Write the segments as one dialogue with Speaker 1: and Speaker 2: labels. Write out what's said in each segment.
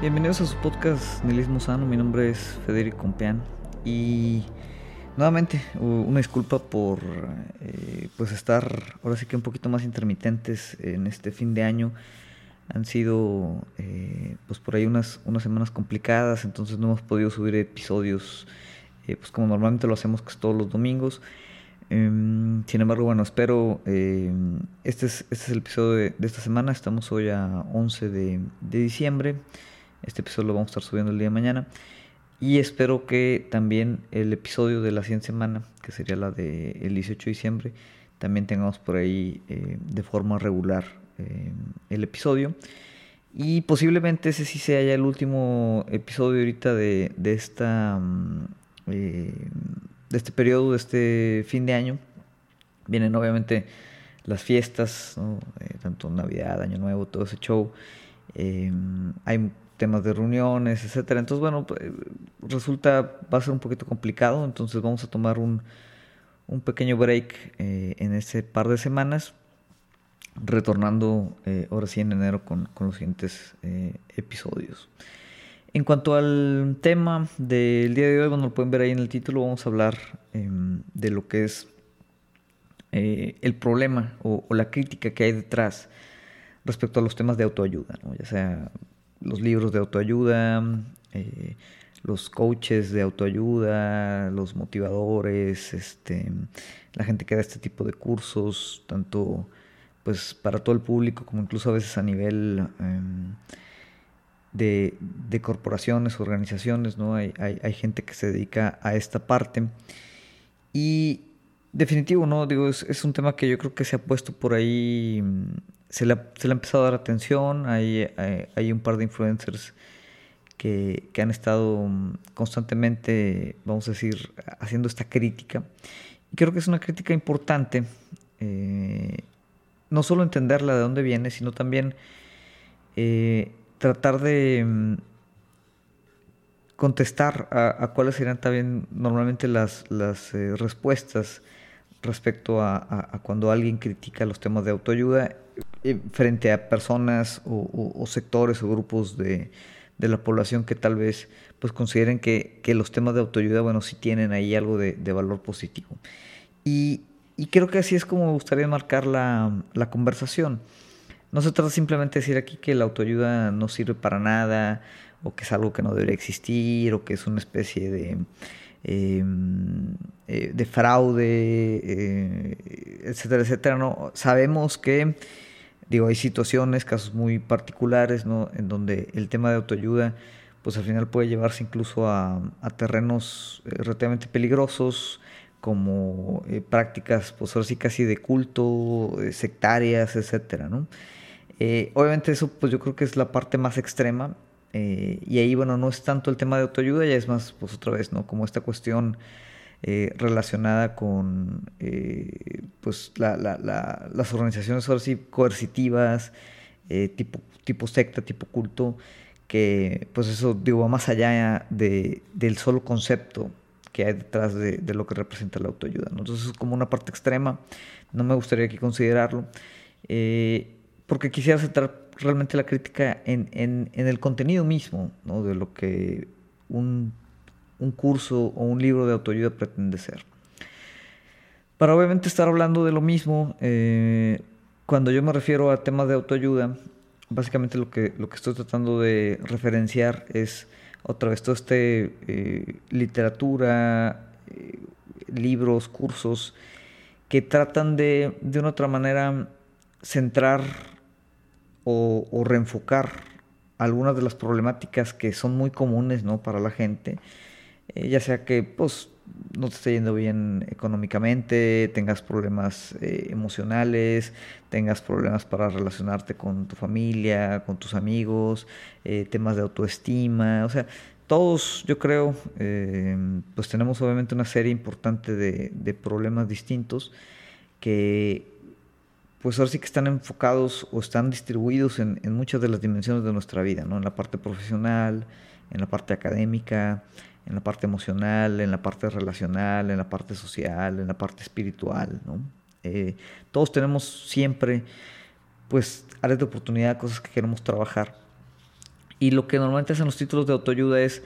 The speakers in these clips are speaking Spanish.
Speaker 1: Bienvenidos a su podcast Nihilismo Sano. Mi nombre es Federico Compeán y nuevamente una disculpa por eh, pues estar ahora sí que un poquito más intermitentes en este fin de año. Han sido eh, pues por ahí unas, unas semanas complicadas, entonces no hemos podido subir episodios eh, pues como normalmente lo hacemos que todos los domingos. Em, sin embargo, bueno, espero, em, este, es, este es el episodio de, esta semana, estamos hoy a 11 de, de diciembre. Este episodio lo vamos a estar subiendo el día de mañana. Y espero que también el episodio de la siguiente semana, que sería la del el 18 de diciembre, también tengamos por ahí eh, de forma regular eh, el episodio. Y posiblemente ese sí sea ya el último episodio ahorita de, de esta, mm, eh, de este periodo, de este fin de año. Vienen obviamente las fiestas, tanto Navidad, Año Nuevo, todo ese show. hay temas de reuniones, etcétera. Entonces, bueno, pues, resulta, va a ser un poquito complicado, entonces vamos a tomar un, un pequeño break eh, en ese par de semanas, retornando eh, ahora sí en enero con, con los siguientes eh, episodios. En cuanto al tema del día de hoy, bueno, lo pueden ver ahí en el título, vamos a hablar em, de lo que es el problema o, o, la crítica que hay detrás respecto a los temas de autoayuda, ¿no? ya sea los libros de autoayuda, eh, los coaches de autoayuda, los motivadores, este, la gente que da este tipo de cursos, tanto pues para todo el público como incluso a veces a nivel em, de, de, corporaciones, organizaciones, ¿no? Hay, hay, gente que se dedica a esta parte. Y definitivo, ¿no? Digo, es, es, un tema que yo creo que se ha puesto por ahí se le, ha, empezado a dar atención, hay, hay, un par de influencers que, han estado mm, constantemente, vamos a decir, haciendo esta crítica. Y creo que es una crítica importante, eh, no solo entenderla de dónde viene, sino también eh, tratar de mm, contestar a, cuáles serían también normalmente las, las eh, respuestas respecto a, cuando alguien critica los temas de autoayuda eh, frente a personas o, sectores o grupos de, la población que tal vez pues consideren que, los temas de autoayuda, bueno, sí tienen ahí algo de, valor positivo. Y, creo que así es como me gustaría marcar la, conversación. No se trata simplemente de decir aquí que la autoayuda no sirve para nada, o que es algo que no debería existir, o que es una especie de, em, eh, de fraude, eh, etcétera, etcétera. No, sabemos que Digo, hay situaciones, casos muy particulares, ¿no? En donde el tema de autoayuda, pues al final puede llevarse incluso a, terrenos eh, relativamente peligrosos, como eh, prácticas, pues ahora sí casi de culto, eh, sectarias, etcétera, ¿no? obviamente eso, pues yo creo que es la parte más extrema, y ahí, bueno, no es tanto el tema de autoayuda, ya es más, pues otra vez, ¿no? Como esta cuestión eh, relacionada con eh, pues las organizaciones coercitivas, eh, tipo, tipo secta, tipo culto, que pues eso digo, va más allá de, del solo concepto que hay detrás de, lo que representa la autoayuda. Entonces es como una parte extrema, no me gustaría aquí considerarlo, porque quisiera centrar realmente la crítica en, en, en el contenido mismo, ¿no? de lo que un un curso o un libro de autoayuda pretende ser. Para obviamente estar hablando de lo mismo, eh, cuando yo me refiero a temas de autoayuda, básicamente lo que, lo que estoy tratando de referenciar es otra vez toda esta eh, literatura, eh, libros, cursos que tratan de, de una otra manera, centrar o, o, reenfocar algunas de las problemáticas que son muy comunes ¿no? para la gente eh, ya sea que pues no te esté yendo bien económicamente, tengas problemas eh, emocionales, tengas problemas para relacionarte con tu familia, con tus amigos, eh, temas de autoestima, o sea, todos yo creo, pues tenemos obviamente una serie importante de, problemas distintos que pues ahora sí que están enfocados o están distribuidos en, en muchas de las dimensiones de nuestra vida, ¿no? En la parte profesional, en la parte académica, en la parte emocional, en la parte relacional, en la parte social, en la parte espiritual, ¿no? Eh, todos tenemos siempre, pues, áreas de oportunidad, cosas que queremos trabajar. Y lo que normalmente hacen los títulos de autoayuda es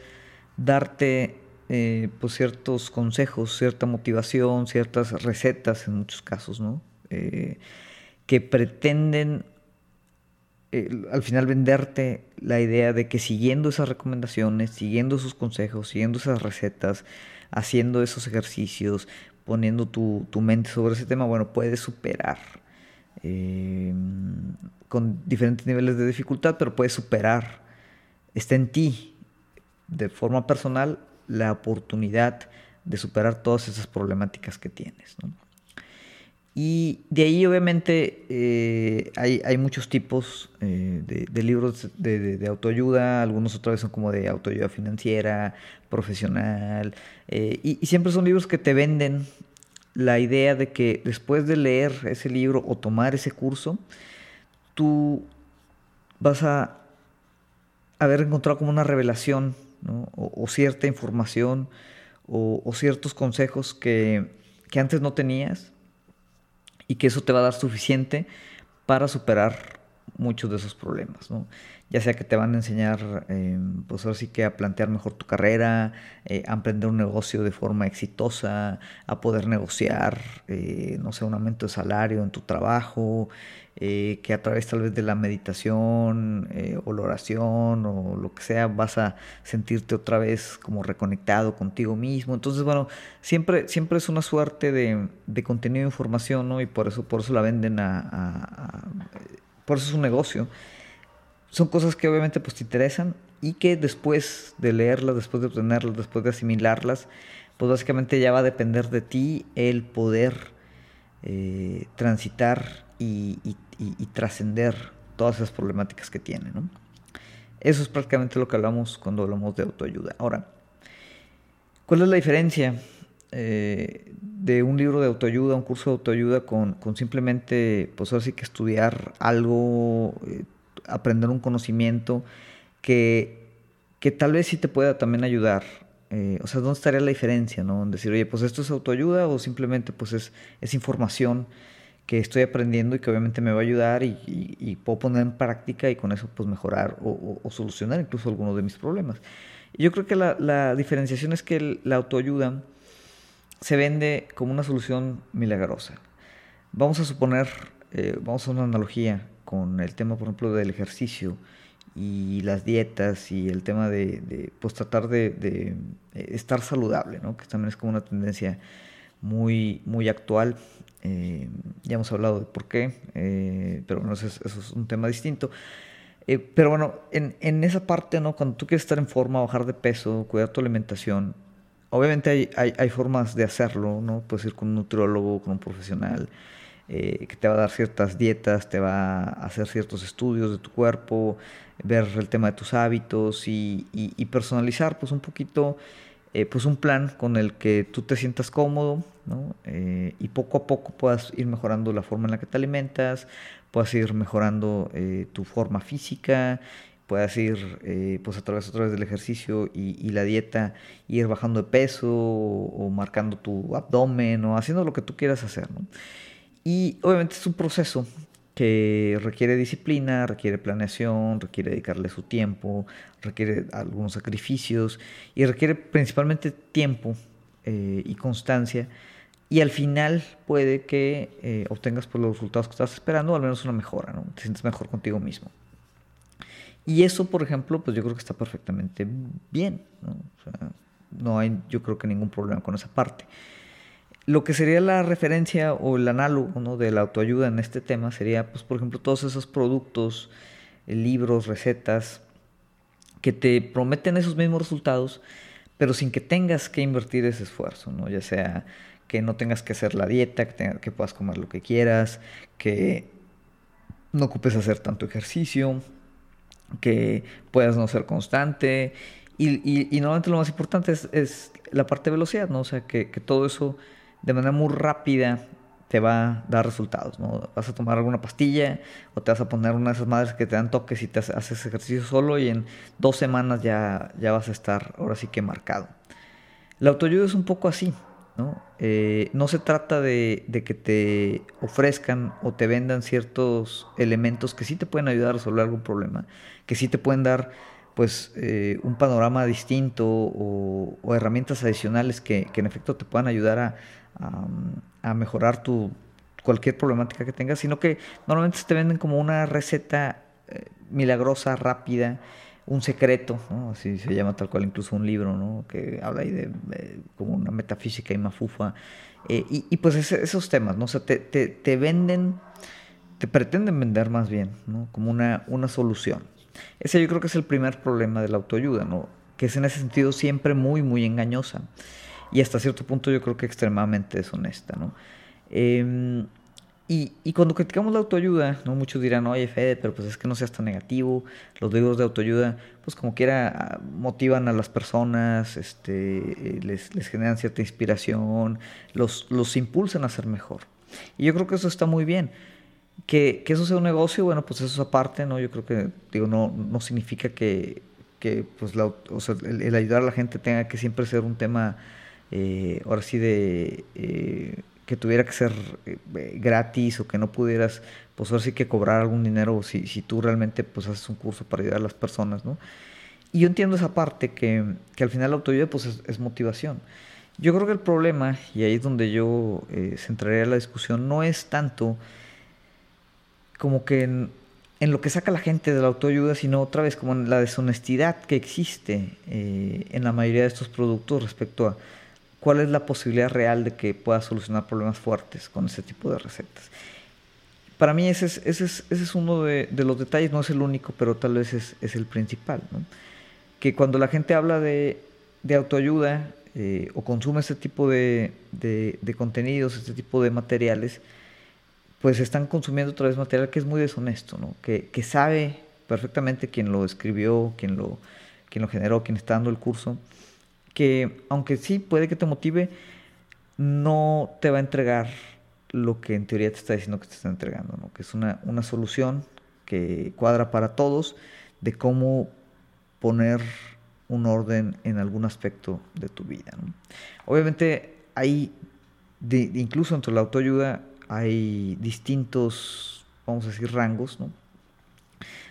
Speaker 1: darte eh, pues ciertos consejos, cierta motivación, ciertas recetas en muchos casos, ¿no? Eh, que pretenden eh, al final venderte la idea de que siguiendo esas recomendaciones, siguiendo esos consejos, siguiendo esas recetas, haciendo esos ejercicios, poniendo tu, mente sobre ese tema, bueno, puedes superar con diferentes niveles de dificultad, pero puedes superar, está en ti de forma personal la oportunidad de superar todas esas problemáticas que tienes. Y de ahí obviamente eh, hay, muchos tipos eh, de, libros de, autoayuda, algunos otra vez son como de autoayuda financiera, profesional, eh, y, siempre son libros que te venden la idea de que después de leer ese libro o tomar ese curso, tú vas a haber encontrado como una revelación o, cierta información o, ciertos consejos que, antes no tenías y que eso te va a dar suficiente para superar muchos de esos problemas, Ya sea que te van a enseñar, eh, pues ahora sí que a plantear mejor tu carrera, eh, a emprender un negocio de forma exitosa, a poder negociar, eh, no sé, un aumento de salario en tu trabajo, eh, que a través tal vez de la meditación eh, o la oración o lo que sea vas a sentirte otra vez como reconectado contigo mismo. Entonces, bueno, siempre, siempre es una suerte de, contenido de información, ¿no? Y por eso, por eso la venden a, Por eso es un negocio. Son cosas que obviamente pues te interesan y que después de leerlas, después de obtenerlas, después de asimilarlas, pues básicamente ya va a depender de ti el poder eh, transitar y, trascender todas esas problemáticas que tiene. Eso es prácticamente lo que hablamos cuando hablamos de autoayuda. Ahora, ¿cuál es la diferencia eh, de un libro de autoayuda, un curso de autoayuda con, simplemente, pues ahora sí que estudiar algo, eh, aprender un conocimiento que, que tal vez sí te pueda también ayudar eh, o sea, ¿dónde estaría la diferencia, no? En decir, oye, pues esto es autoayuda o simplemente pues es, es información que estoy aprendiendo y que obviamente me va a ayudar y, puedo poner en práctica y con eso pues mejorar o, solucionar incluso algunos de mis problemas. Y yo creo que la, diferenciación es que la autoayuda se vende como una solución milagrosa. Vamos a suponer, eh, vamos a una analogía con el tema, por ejemplo, del ejercicio y las dietas y el tema de, pues tratar de, eh, estar saludable, ¿no? que también es como una tendencia muy, muy actual. Eh, ya hemos hablado de por qué, pero bueno, eso es, un tema distinto. pero bueno, en, en, esa parte, ¿no? cuando tú quieres estar en forma, bajar de peso, cuidar tu alimentación, obviamente hay, hay, formas de hacerlo, ¿no? puedes ir con un nutriólogo, con un profesional. Eh, que te va a dar ciertas dietas, te va a hacer ciertos estudios de tu cuerpo, ver el tema de tus hábitos y, personalizar pues un poquito eh, pues un plan con el que tú te sientas cómodo eh, y poco a poco puedas ir mejorando la forma en la que te alimentas, puedas ir mejorando tu forma física, puedas ir pues a través, a través del ejercicio y, la dieta, ir bajando de peso o, marcando tu abdomen o haciendo lo que tú quieras hacer. ¿no? Y obviamente es un proceso que requiere disciplina, requiere planeación, requiere dedicarle su tiempo, requiere algunos sacrificios y requiere principalmente tiempo eh, y constancia. Y al final puede que eh, obtengas por pues, los resultados que estás esperando, o al menos una mejora, ¿no? Te sientes mejor contigo mismo. Y eso, por ejemplo, pues yo creo que está perfectamente bien, ¿no? no hay, yo creo que ningún problema con esa parte. Lo que sería la referencia o el análogo de la autoayuda en este tema sería, pues, por ejemplo, todos esos productos, eh, libros, recetas, que te prometen esos mismos resultados, pero sin que tengas que invertir ese esfuerzo, ¿no? ya sea que no tengas que hacer la dieta, que, que puedas comer lo que quieras, que no ocupes hacer tanto ejercicio, que puedas no ser constante. Y, y, y normalmente lo más importante es, la parte de velocidad, ¿no? O sea, que, que todo eso de manera muy rápida te va a dar resultados, ¿no? Vas a tomar alguna pastilla o te vas a poner una de esas madres que te dan toques y te haces ejercicio solo y en dos semanas ya, ya vas a estar ahora sí que marcado. La autoayuda es un poco así, ¿no? Eh, no se trata de, de, que te ofrezcan o te vendan ciertos elementos que sí te pueden ayudar a resolver algún problema, que sí te pueden dar pues eh, un panorama distinto o, herramientas adicionales que, en efecto te puedan ayudar a, a, mejorar tu cualquier problemática que tengas, sino que normalmente te venden como una receta eh, milagrosa, rápida, un secreto, así se llama tal cual incluso un libro, ¿no? que habla ahí de, como una metafísica y mafufa, eh, y, pues esos temas, ¿no? o sea, te, te, te, venden, te pretenden vender más bien, ¿no? como una, una solución. Ese yo creo que es el primer problema de la autoayuda, que es en ese sentido siempre muy, muy engañosa, y hasta cierto punto yo creo que extremadamente deshonesta. Eh, y, y, cuando criticamos la autoayuda, ¿no? muchos dirán, oye Fede, pero pues es que no seas tan negativo, los libros de autoayuda, pues como quiera, motivan a las personas, este, les, les generan cierta inspiración, los, los impulsan a ser mejor. Y yo creo que eso está muy bien. Que, que eso sea un negocio, bueno, pues eso es aparte, ¿no? Yo creo que, digo, no, no significa que, que pues la, o el, ayudar a la gente tenga que siempre ser un tema, eh, ahora sí, de... Eh, que tuviera que ser eh, gratis o que no pudieras, pues ahora sí que cobrar algún dinero si, si tú realmente pues haces un curso para ayudar a las personas, ¿no? Y yo entiendo esa parte que, que al final la autoayuda pues es, motivación. Yo creo que el problema, y ahí es donde yo eh, centraría la discusión, no es tanto como que en, en, lo que saca la gente de la autoayuda, sino otra vez como en la deshonestidad que existe eh, en la mayoría de estos productos respecto a cuál es la posibilidad real de que pueda solucionar problemas fuertes con ese tipo de recetas. Para mí ese es, ese es, ese es uno de, de, los detalles, no es el único, pero tal vez es, es el principal. ¿no? Que cuando la gente habla de, de autoayuda eh, o consume este tipo de, de, contenidos, este tipo de materiales, pues están consumiendo otra vez material que es muy deshonesto, ¿no? que, que sabe perfectamente quién lo escribió, quién lo, quién lo generó, quién está dando el curso, que aunque sí puede que te motive, no te va a entregar lo que en teoría te está diciendo que te está entregando, ¿no? que es una, una solución que cuadra para todos de cómo poner un orden en algún aspecto de tu vida. Obviamente hay, incluso entre la autoayuda, hay distintos, vamos a decir, rangos, ¿no?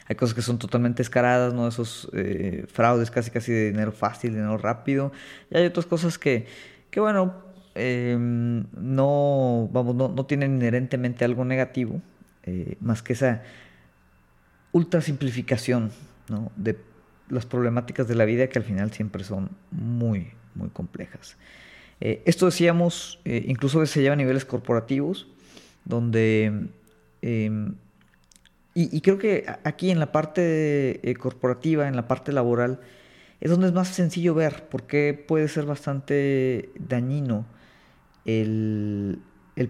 Speaker 1: Hay cosas que son totalmente escaradas, ¿no? Esos eh, fraudes casi casi de dinero fácil, dinero rápido. Y hay otras cosas que, que bueno, em, no, vamos, no, no, tienen inherentemente algo negativo, eh, más que esa ultra simplificación ¿no? de las problemáticas de la vida que al final siempre son muy, muy complejas. Eh, esto decíamos, incluso se lleva a niveles corporativos, donde em, y, creo que aquí en la parte eh, corporativa, en la parte laboral, es donde es más sencillo ver por qué puede ser bastante dañino el,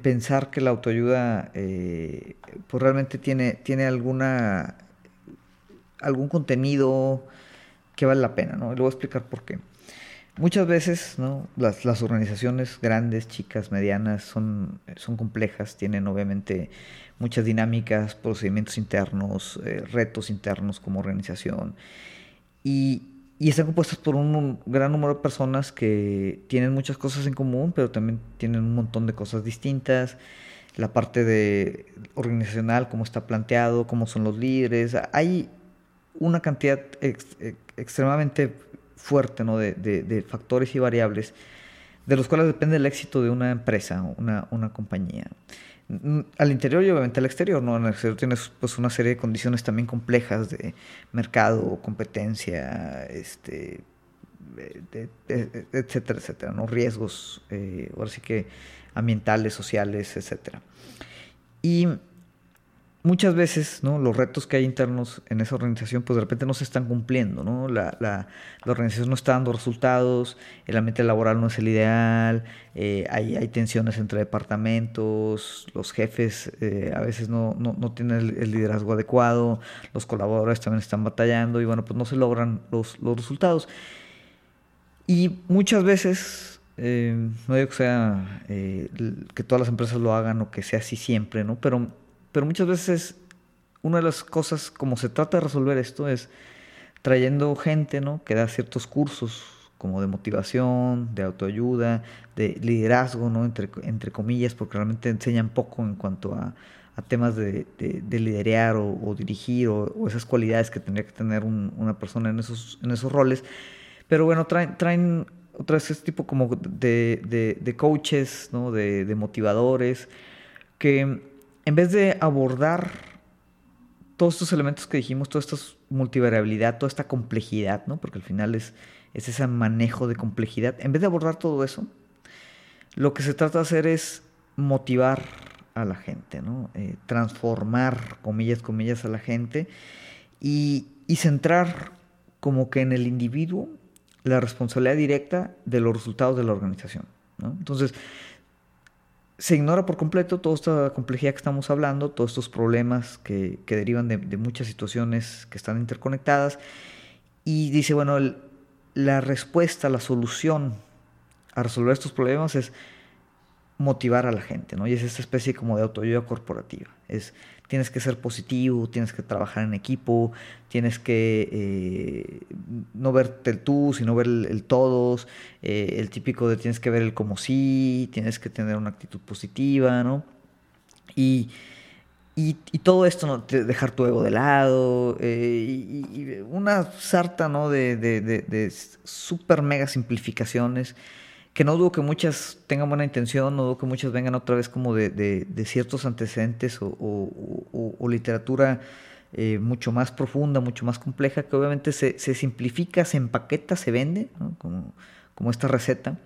Speaker 1: pensar que la autoayuda eh, pues realmente tiene, tiene alguna algún contenido que vale la pena, ¿no? Y le voy a explicar por qué. Muchas veces ¿no? las, organizaciones grandes, chicas, medianas, son, son complejas, tienen obviamente muchas dinámicas, procedimientos internos, eh, retos internos como organización. Y, y, están compuestas por un, gran número de personas que tienen muchas cosas en común, pero también tienen un montón de cosas distintas. La parte de organizacional, cómo está planteado, cómo son los líderes. Hay una cantidad extremadamente fuerte ¿no? de, factores y variables de los cuales depende el éxito de una empresa, una, una compañía. Mm, al interior y obviamente al exterior, ¿no? En el exterior tienes pues una serie de condiciones también complejas de mercado, competencia, este, etcétera, etcétera, ¿no? Riesgos, eh, ahora sí que ambientales, sociales, etcétera. Y muchas veces ¿no? los retos que hay internos en esa organización pues de repente no se están cumpliendo, ¿no? La, organización no está dando resultados, el ambiente laboral no es el ideal, eh, hay, hay, tensiones entre departamentos, los jefes eh, a veces no, no, no tienen el, liderazgo adecuado, los colaboradores también están batallando y bueno, pues no se logran los, los resultados. Y muchas veces, eh, no digo que sea que todas las empresas lo hagan o que sea así siempre, ¿no? Pero pero muchas veces una de las cosas como se trata de resolver esto es trayendo gente ¿no? que da ciertos cursos como de motivación, de autoayuda, de liderazgo, ¿no? entre, entre comillas, porque realmente enseñan poco en cuanto a, a temas de, de, liderear o, dirigir o, esas cualidades que tendría que tener una persona en esos, en esos roles. Pero bueno, traen, traen otra vez este tipo como de, de coaches, ¿no? de, motivadores, que en vez de abordar todos estos elementos que dijimos, toda esta multivariabilidad, toda esta complejidad, ¿no? porque al final es, es ese manejo de complejidad, en vez de abordar todo eso, lo que se trata de hacer es motivar a la gente, ¿no? Eh, transformar, comillas, comillas, a la gente y, centrar como que en el individuo la responsabilidad directa de los resultados de la organización. Entonces, se ignora por completo toda esta complejidad que estamos hablando, todos estos problemas que, derivan de, muchas situaciones que están interconectadas, y dice, bueno, la respuesta, la solución a resolver estos problemas es motivar a la gente, ¿no? Y es esta especie como de autoayuda corporativa. Es, tienes que ser positivo, tienes que trabajar en equipo, tienes que eh, no verte el tú, sino ver el, todos, eh, el típico de tienes que ver el como sí, tienes que tener una actitud positiva, ¿no? Y, y, todo esto, ¿no? dejar tu ego de lado, eh, y, una sarta, ¿no? De, de, de, de super mega simplificaciones que no dudo que muchas tengan buena intención, no dudo que muchas vengan otra vez como de, ciertos antecedentes o, literatura eh, mucho más profunda, mucho más compleja, que obviamente se, simplifica, se empaqueta, se vende, como, como esta receta.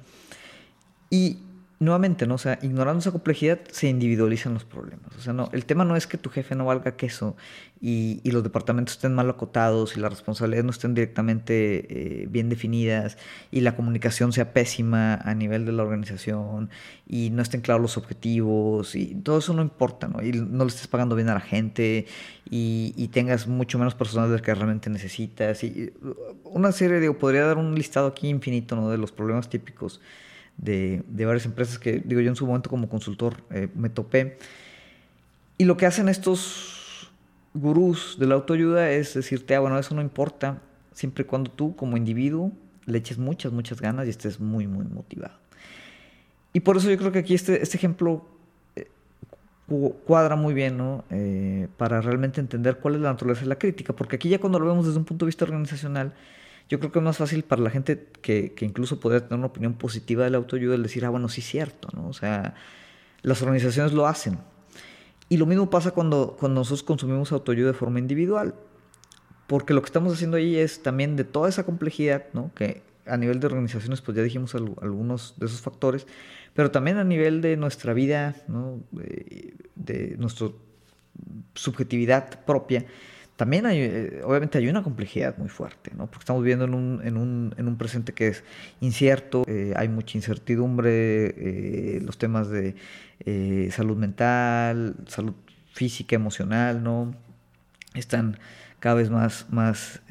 Speaker 1: Y, nuevamente, ¿no? O sea, ignorando esa complejidad se individualizan los problemas. O sea, no, el tema no es que tu jefe no valga queso y, los departamentos estén mal acotados y las responsabilidades no estén directamente eh, bien definidas y la comunicación sea pésima a nivel de la organización y no estén claros los objetivos y todo eso no importa, ¿no? Y no le estés pagando bien a la gente y, y tengas mucho menos personal del que realmente necesitas y una serie, digo, podría dar un listado aquí infinito, ¿no? De los problemas típicos de, varias empresas que, digo, yo en su momento como consultor eh, me topé. Y lo que hacen estos gurús de la autoayuda es decirte, ah, bueno, eso no importa, siempre y cuando tú como individuo le eches muchas, muchas ganas y estés muy, muy motivado. Y por eso yo creo que aquí este, este ejemplo eh, cuadra muy bien, ¿no? Eh, para realmente entender cuál es la naturaleza de la crítica, porque aquí ya cuando lo vemos desde un punto de vista organizacional, yo creo que es más fácil para la gente que, que incluso podría tener una opinión positiva de la autoayuda el decir, ah, bueno, sí es cierto, ¿no? O sea, las organizaciones lo hacen. Y lo mismo pasa cuando, cuando nosotros consumimos autoayuda de forma individual. Porque lo que estamos haciendo ahí es también de toda esa complejidad, ¿no? Que a nivel de organizaciones, pues ya dijimos algunos de esos factores, pero también a nivel de nuestra vida, ¿no? de, de nuestra subjetividad propia también hay, eh, obviamente hay una complejidad muy fuerte, ¿no? Porque estamos viviendo en un, en un, en un presente que es incierto, eh, hay mucha incertidumbre, eh, los temas de salud mental, salud física, emocional, ¿no? Están cada vez más, más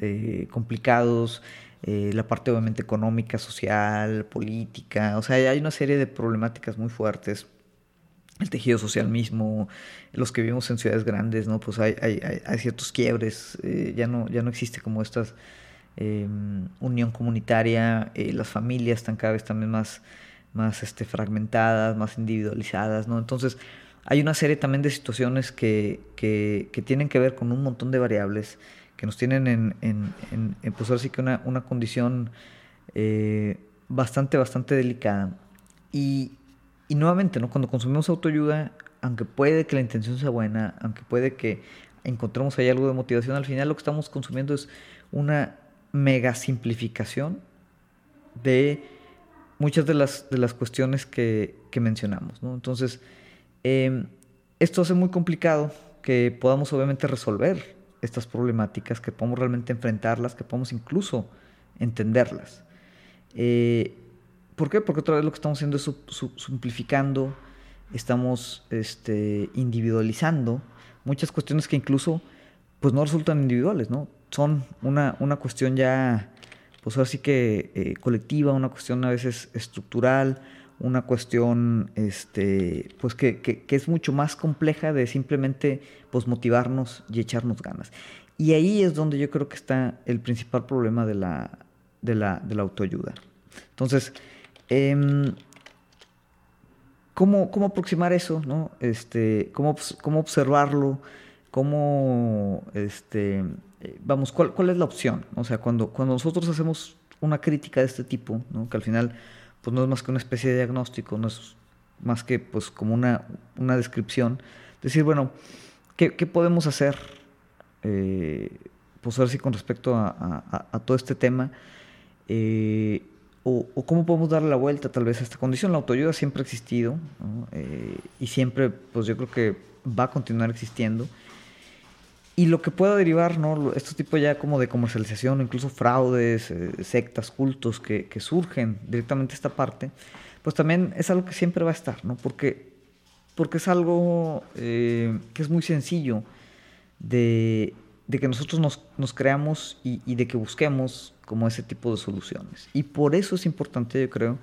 Speaker 1: complicados, la parte obviamente económica, social, política, o sea, hay una serie de problemáticas muy fuertes el tejido social mismo, los que vivimos en ciudades grandes, ¿no? Pues hay, hay, hay ciertos quiebres, eh, ya, no, ya no existe como esta em, unión comunitaria, eh, las familias están cada vez también más, más este, fragmentadas, más individualizadas, ¿no? Entonces hay una serie también de situaciones que, que, que tienen que ver con un montón de variables que nos tienen en, en, en, pues ahora sí que una, una condición eh, bastante, bastante delicada. Y, y nuevamente, ¿no? cuando consumimos autoayuda, aunque puede que la intención sea buena, aunque puede que encontremos ahí algo de motivación, al final lo que estamos consumiendo es una mega simplificación de muchas de las, de las cuestiones que, que mencionamos. ¿no? Entonces, em, esto hace muy complicado que podamos obviamente resolver estas problemáticas, que podamos realmente enfrentarlas, que podamos incluso entenderlas. Eh, ¿Por qué? Porque otra vez lo que estamos haciendo es simplificando, estamos este, individualizando muchas cuestiones que incluso pues no resultan individuales, ¿no? Son una, una cuestión ya, pues ahora sí que eh, colectiva, una cuestión a veces estructural, una cuestión este, pues que, que, es mucho más compleja de simplemente pues, motivarnos y echarnos ganas. Y ahí es donde yo creo que está el principal problema de la, de la, de la autoayuda. Entonces, Em, ¿cómo, ¿cómo aproximar eso? ¿no? Este, cómo, ¿Cómo observarlo? ¿Cómo, este, eh, vamos, ¿cuál, cuál es la opción? O sea, cuando, cuando nosotros hacemos una crítica de este tipo, ¿no? que al final pues no es más que una especie de diagnóstico, no es más que pues como una, una descripción, decir, bueno, ¿qué, qué podemos hacer? Eh, pues ahora sí con respecto a, a, todo este tema, eh, o, cómo podemos darle la vuelta tal vez a esta condición. La autoayuda siempre ha existido eh, y siempre, pues yo creo que va a continuar existiendo. Y lo que pueda derivar, ¿no? Estos tipos ya como de comercialización, incluso fraudes, sectas, cultos que, surgen directamente esta parte, pues también es algo que siempre va a estar, ¿no? Porque, porque es algo que es muy sencillo de, de que nosotros nos, nos creamos y, de que busquemos como ese tipo de soluciones. Y por eso es importante, yo creo,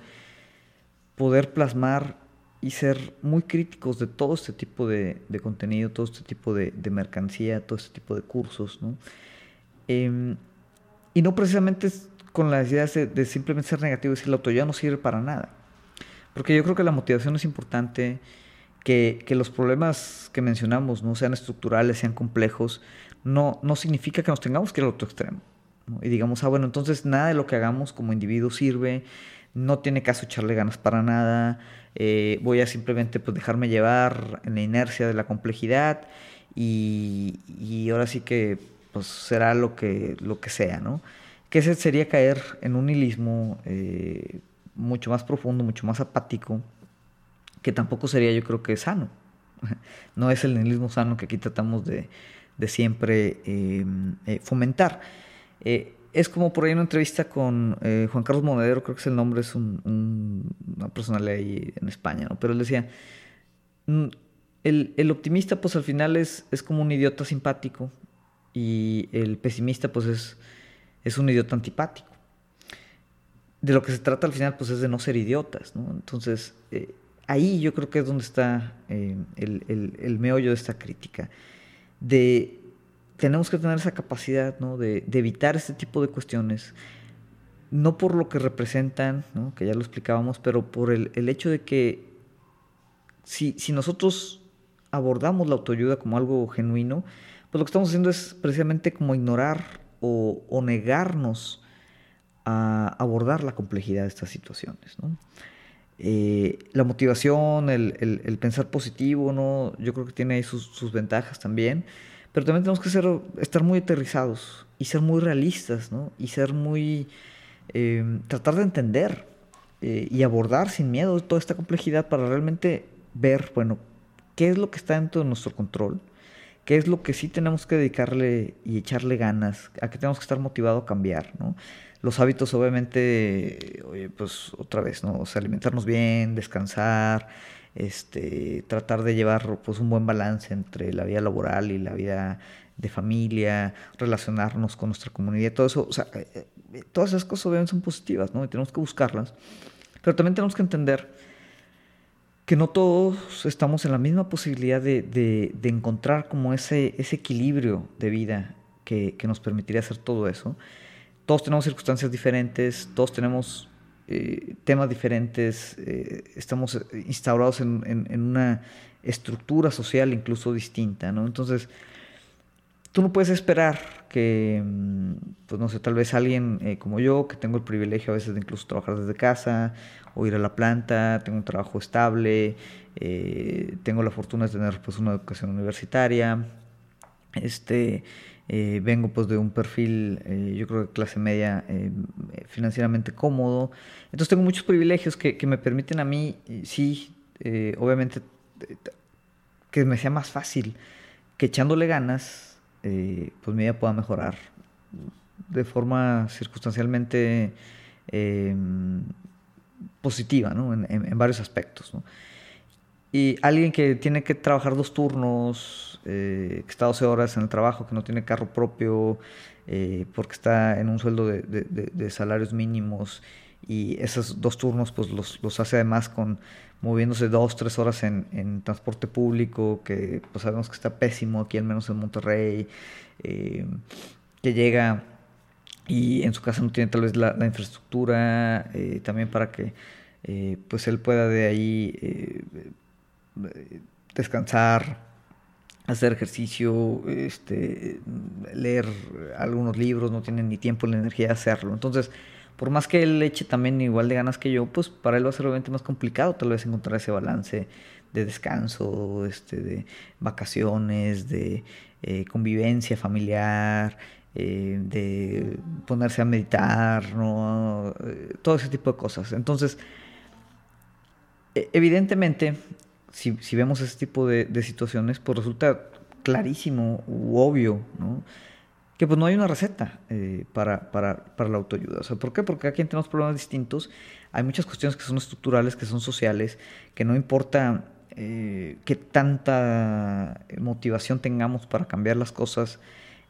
Speaker 1: poder plasmar y ser muy críticos de todo este tipo de, de contenido, todo este tipo de, de, mercancía, todo este tipo de cursos, ¿no? Eh, y no precisamente con las ideas de, de, simplemente ser negativo y decir la autoayuda no sirve para nada. Porque yo creo que la motivación es importante, que, que los problemas que mencionamos no sean estructurales, sean complejos, no, no significa que nos tengamos que ir al otro extremo. Y digamos, ah, bueno, entonces nada de lo que hagamos como individuo sirve, no tiene caso echarle ganas para nada, eh, voy a simplemente pues, dejarme llevar en la inercia de la complejidad y, ahora sí que pues, será lo que, lo que sea, ¿no? Que ese sería caer en un nihilismo eh, mucho más profundo, mucho más apático, que tampoco sería yo creo que sano. No es el nihilismo sano que aquí tratamos de, de siempre eh, fomentar. Eh, es como por ahí una entrevista con eh, Juan Carlos Monedero, creo que es el nombre, es un, un, una personalidad ahí en España, ¿no? pero él decía, mm, el, el, optimista pues al final es, es como un idiota simpático y el pesimista pues es, es un idiota antipático. De lo que se trata al final pues es de no ser idiotas, ¿no? Entonces, eh, ahí yo creo que es donde está el, el, el meollo de esta crítica de tenemos que tener esa capacidad ¿no? de, evitar este tipo de cuestiones, no por lo que representan, ¿no? que ya lo explicábamos, pero por el, el hecho de que si, si, nosotros abordamos la autoayuda como algo genuino, pues lo que estamos haciendo es precisamente como ignorar o, negarnos a abordar la complejidad de estas situaciones. ¿no? Eh, la motivación, el, el, el, pensar positivo, ¿no? Yo creo que tiene ahí sus, sus, ventajas también. Pero también tenemos que ser, estar muy aterrizados y ser muy realistas, ¿no? Y ser muy... Eh, tratar de entender eh, y abordar sin miedo toda esta complejidad para realmente ver, bueno, qué es lo que está dentro de nuestro control, qué es lo que sí tenemos que dedicarle y echarle ganas, a qué tenemos que estar motivados a cambiar, ¿no? los hábitos obviamente, oye, pues otra vez, ¿no? O sea, alimentarnos bien, descansar, este, tratar de llevar pues un buen balance entre la vida laboral y la vida de familia, relacionarnos con nuestra comunidad, todo eso, o sea, eh, eh, todas esas cosas obviamente son positivas, ¿no? Y tenemos que buscarlas, pero también tenemos que entender que no todos estamos en la misma posibilidad de, de, de encontrar como ese, ese equilibrio de vida que, que nos permitiría hacer todo eso. Todos tenemos circunstancias diferentes, todos tenemos eh, temas diferentes, eh, estamos instaurados en, en, una estructura social incluso distinta, ¿no? Entonces, tú no puedes esperar que, mm, pues no sé, tal vez alguien eh, como yo, que tengo el privilegio a veces de incluso trabajar desde casa o ir a la planta, tengo un trabajo estable, eh, tengo la fortuna de tener pues una educación universitaria, este eh, vengo pues de un perfil, eh, yo creo que clase media, eh, financieramente cómodo. Entonces tengo muchos privilegios que, que me permiten a mí, sí, obviamente, que me sea más fácil que echándole ganas, pues mi vida pueda mejorar de forma circunstancialmente positiva, ¿no? En, varios aspectos. Y alguien que tiene que trabajar dos turnos, eh, que está 12 horas en el trabajo, que no tiene carro propio, eh, porque está en un sueldo de, salarios mínimos y esos dos turnos pues los, los, hace además con moviéndose dos, tres horas en, transporte público, que pues sabemos que está pésimo aquí al menos en Monterrey, eh, que llega y en su casa no tiene tal vez la, la infraestructura también para que pues él pueda de ahí descansar, hacer ejercicio, este, leer algunos libros, no tiene ni tiempo ni energía de hacerlo. Entonces, por más que él eche también igual de ganas que yo, pues para él va a ser obviamente más complicado tal vez encontrar ese balance de descanso, este, de vacaciones, de eh, convivencia familiar, eh, de ponerse a meditar, ¿no? Eh, todo ese tipo de cosas. Entonces, e, evidentemente, si, si vemos ese tipo de, de, situaciones, pues resulta clarísimo u obvio, ¿no? que pues no hay una receta eh, para, para, para, la autoayuda. O sea, ¿Por qué? Porque aquí tenemos problemas distintos. Hay muchas cuestiones que son estructurales, que son sociales, que no importa eh, qué tanta motivación tengamos para cambiar las cosas,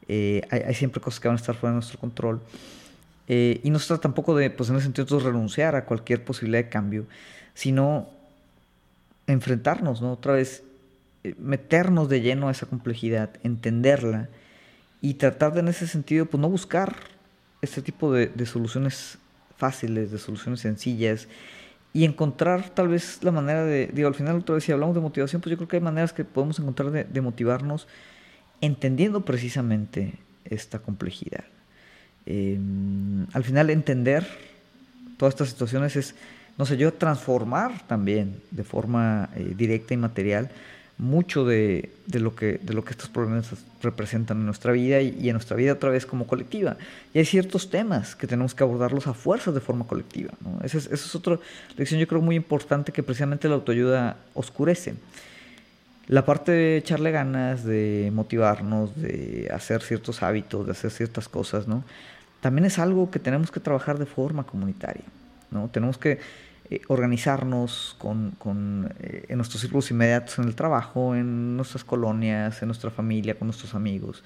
Speaker 1: eh, hay, hay, siempre cosas que van a estar fuera de nuestro control. Eh, y no se trata tampoco de, pues en ese sentido, renunciar a cualquier posibilidad de cambio, sino enfrentarnos, ¿no? Otra vez, eh, meternos de lleno a esa complejidad, entenderla y tratar de en ese sentido, pues no buscar este tipo de, soluciones fáciles, de soluciones sencillas y encontrar tal vez la manera de, digo, al final otra vez si hablamos de motivación, pues yo creo que hay maneras que podemos encontrar de, motivarnos entendiendo precisamente esta complejidad. Eh, al final entender todas estas situaciones es, no sé, yo transformar también de forma eh, directa y material mucho de, de, lo que, de lo que estos problemas representan en nuestra vida y, en nuestra vida otra vez como colectiva. Y hay ciertos temas que tenemos que abordarlos a fuerzas de forma colectiva. ¿no? Esa, es, es otra lección yo creo muy importante que precisamente la autoayuda oscurece. La parte de echarle ganas, de motivarnos, de hacer ciertos hábitos, de hacer ciertas cosas, ¿no? También es algo que tenemos que trabajar de forma comunitaria, ¿no? Tenemos que eh, organizarnos con, con eh, en nuestros círculos inmediatos en el trabajo, en nuestras colonias, en nuestra familia, con nuestros amigos.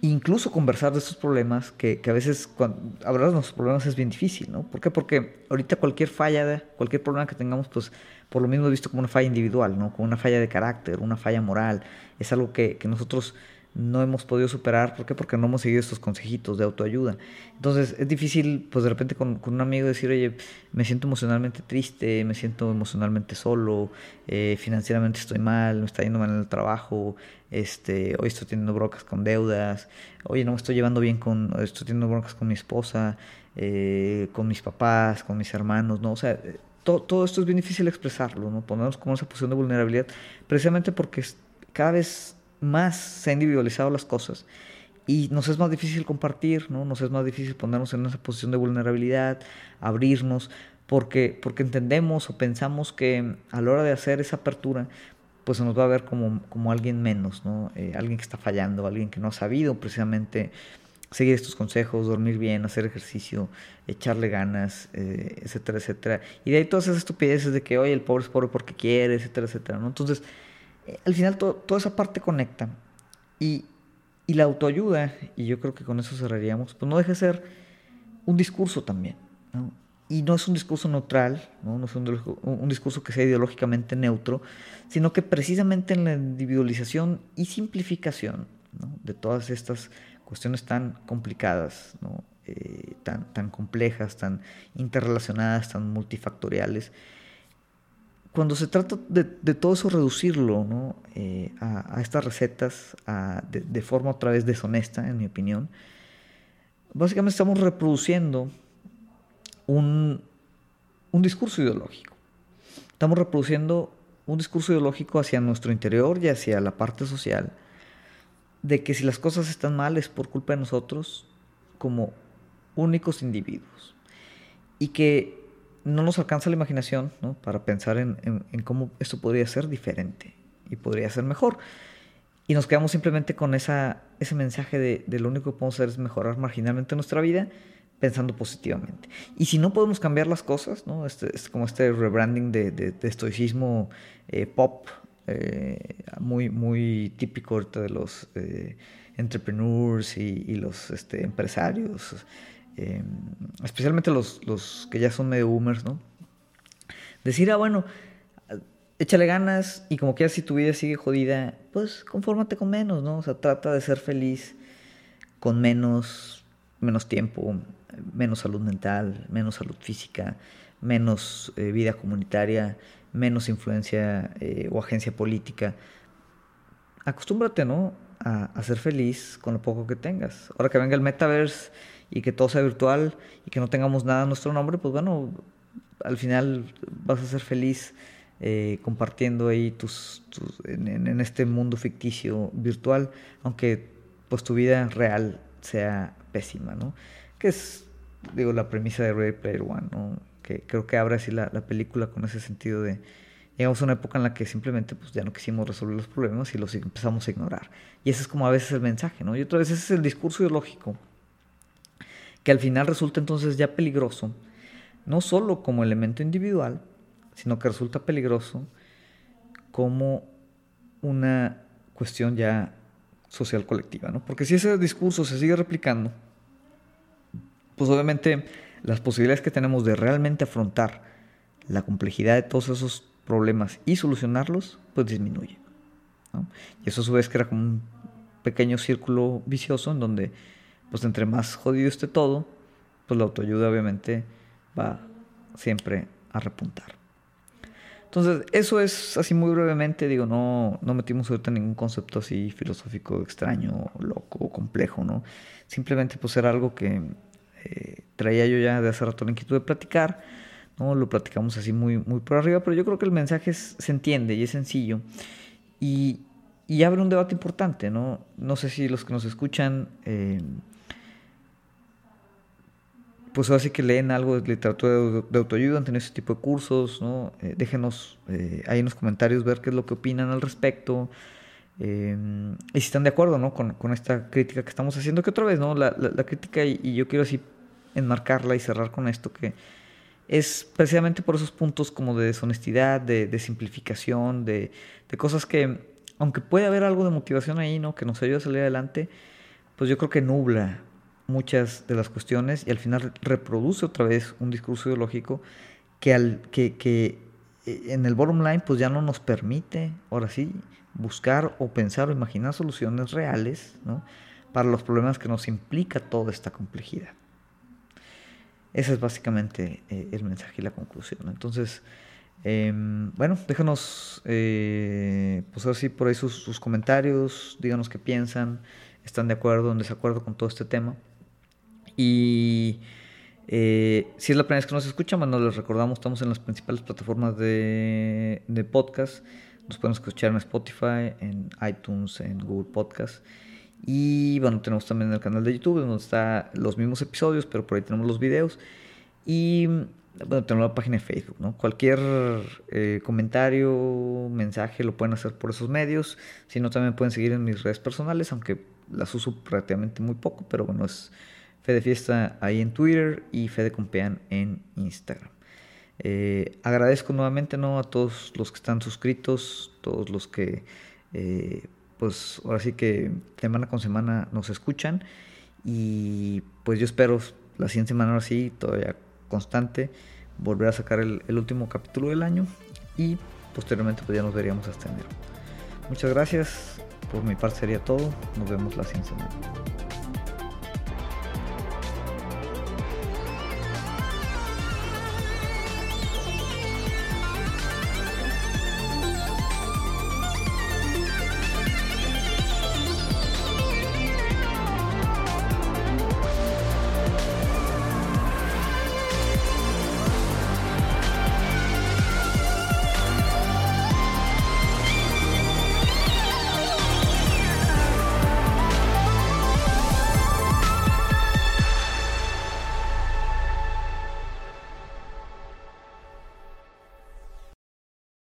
Speaker 1: Incluso conversar de estos problemas, que, que a veces cuando, hablar de nuestros problemas es bien difícil, ¿no? ¿Por qué? Porque ahorita cualquier falla, cualquier problema que tengamos, pues por lo mismo he visto como una falla individual, ¿no? Como una falla de carácter, una falla moral. Es algo que, que nosotros no hemos podido superar. ¿Por qué? Porque no hemos seguido estos consejitos de autoayuda. Entonces es difícil, pues de repente con, un amigo decir, oye, me siento emocionalmente triste, me siento emocionalmente solo, eh, financieramente estoy mal, me está yendo mal en el trabajo, este, hoy estoy teniendo broncas con deudas, oye, no me estoy llevando bien con, estoy teniendo broncas con mi esposa, eh, con mis papás, con mis hermanos, ¿no? O sea, todo, todo esto es bien difícil expresarlo, ¿no? Ponernos como esa posición de vulnerabilidad, precisamente porque cada vez más se han individualizado las cosas y nos es más difícil compartir, ¿no? Nos es más difícil ponernos en esa posición de vulnerabilidad, abrirnos, porque, porque entendemos o pensamos que a la hora de hacer esa apertura, pues se nos va a ver como, como alguien menos, ¿no? Eh, alguien que está fallando, alguien que no ha sabido precisamente seguir estos consejos, dormir bien, hacer ejercicio, echarle ganas, eh, etcétera, etcétera. Y de ahí todas esas estupideces de que, oye, el pobre es pobre porque quiere, etcétera, etcétera, ¿no? Entonces, al final to toda esa parte conecta. Y, la autoayuda, y yo creo que con eso cerraríamos, pues no deja de ser un discurso también. Y no es un discurso neutral, no, no es un, discurso que sea ideológicamente neutro, sino que precisamente en la individualización y simplificación de todas estas cuestiones tan complicadas, eh, tan, tan complejas, tan interrelacionadas, tan multifactoriales, cuando se trata de, de todo eso reducirlo ¿no? eh, a, a, estas recetas a, de, de, forma otra vez deshonesta, en mi opinión, básicamente estamos reproduciendo un, un discurso ideológico. Estamos reproduciendo un discurso ideológico hacia nuestro interior y hacia la parte social, de que si las cosas están mal es por culpa de nosotros como únicos individuos. Y que no nos alcanza la imaginación ¿no? para pensar en, cómo esto podría ser diferente y podría ser mejor. Y nos quedamos simplemente con esa, ese mensaje de, lo único que podemos hacer es mejorar marginalmente nuestra vida pensando positivamente. Y si no podemos cambiar las cosas, este, es como este rebranding de, de, de estoicismo eh, pop, eh, muy, muy típico ahorita de los eh, entrepreneurs y, y los este, empresarios eh, especialmente los, los, que ya son medio boomers, ¿no? Decir, ah, bueno, échale ganas y como quieras si tu vida sigue jodida, pues confórmate con menos, ¿no? O sea, trata de ser feliz con menos, menos tiempo, menos salud mental, menos salud física, menos eh, vida comunitaria, menos influencia eh, o agencia política. Acostúmbrate, ¿no? A, a, ser feliz con lo poco que tengas. Ahora que venga el metaverse y que todo sea virtual y que no tengamos nada a nuestro nombre, pues bueno, al final vas a ser feliz eh, compartiendo ahí tus, en, este mundo ficticio virtual, aunque pues tu vida real sea pésima, ¿no? Que es, digo, la premisa de Ready Player One, ¿no? Que creo que abre así la, la película con ese sentido de llegamos a una época en la que simplemente pues ya no quisimos resolver los problemas y los empezamos a ignorar. Y ese es como a veces el mensaje, ¿no? Y otra vez ese es el discurso ideológico que al final resulta entonces ya peligroso, no solo como elemento individual, sino que resulta peligroso como una cuestión ya social colectiva, ¿no? Porque si ese discurso se sigue replicando, pues obviamente las posibilidades que tenemos de realmente afrontar la complejidad de todos esos problemas y solucionarlos, pues disminuye. Y eso a su vez crea como un pequeño círculo vicioso en donde pues entre más jodido esté todo, pues la autoayuda obviamente va siempre a repuntar. Entonces, eso es así muy brevemente, digo, no, no metimos ahorita ningún concepto así filosófico extraño, loco, complejo, ¿no? Simplemente pues era algo que eh, traía yo ya de hace rato la inquietud de platicar, ¿no? Lo platicamos así muy, muy por arriba, pero yo creo que el mensaje se entiende y es sencillo. Y, y abre un debate importante, ¿no? No sé si los que nos escuchan... Eh, pues así que leen algo de literatura de, autoayuda, han tenido ese tipo de cursos, ¿no? Eh, déjenos eh, ahí en los comentarios ver qué es lo que opinan al respecto. Eh, y si están de acuerdo, ¿no? Con, esta crítica que estamos haciendo, que otra vez, ¿no? La, la, crítica, y, yo quiero así enmarcarla y cerrar con esto, que es precisamente por esos puntos como de deshonestidad, de, simplificación, de, de cosas que, aunque puede haber algo de motivación ahí, ¿no? Que nos ayude a salir adelante, pues yo creo que nubla muchas de las cuestiones y al final reproduce otra vez un discurso ideológico que, al, que, que eh, en el bottom line pues ya no nos permite, ahora sí, buscar o pensar o imaginar soluciones reales ¿no? para los problemas que nos implica toda esta complejidad. Ese es básicamente eh, el mensaje y la conclusión. Entonces, em, bueno, déjanos eh, pues así por ahí sus, sus comentarios, díganos qué piensan, están de acuerdo o en desacuerdo con todo este tema. Y eh, si es la primera vez que nos escuchan, bueno, les recordamos, estamos en las principales plataformas de, de podcast. Nos pueden escuchar en Spotify, en iTunes, en Google Podcast. Y bueno, tenemos también el canal de YouTube, donde están los mismos episodios, pero por ahí tenemos los videos. Y bueno, tenemos la página de Facebook, ¿no? Cualquier eh, comentario, mensaje lo pueden hacer por esos medios. Si no, también pueden seguir en mis redes personales, aunque las uso prácticamente muy poco, pero bueno, es Fede Fiesta ahí en Twitter y Fede Compean en Instagram. Eh, agradezco nuevamente ¿no? a todos los que están suscritos, todos los que eh, pues ahora sí que semana con semana nos escuchan y pues yo espero la siguiente semana ahora sí, todavía constante, volver a sacar el, último capítulo del año y posteriormente pues ya nos veríamos hasta enero. Muchas gracias, por mi parte sería todo, nos vemos la siguiente semana.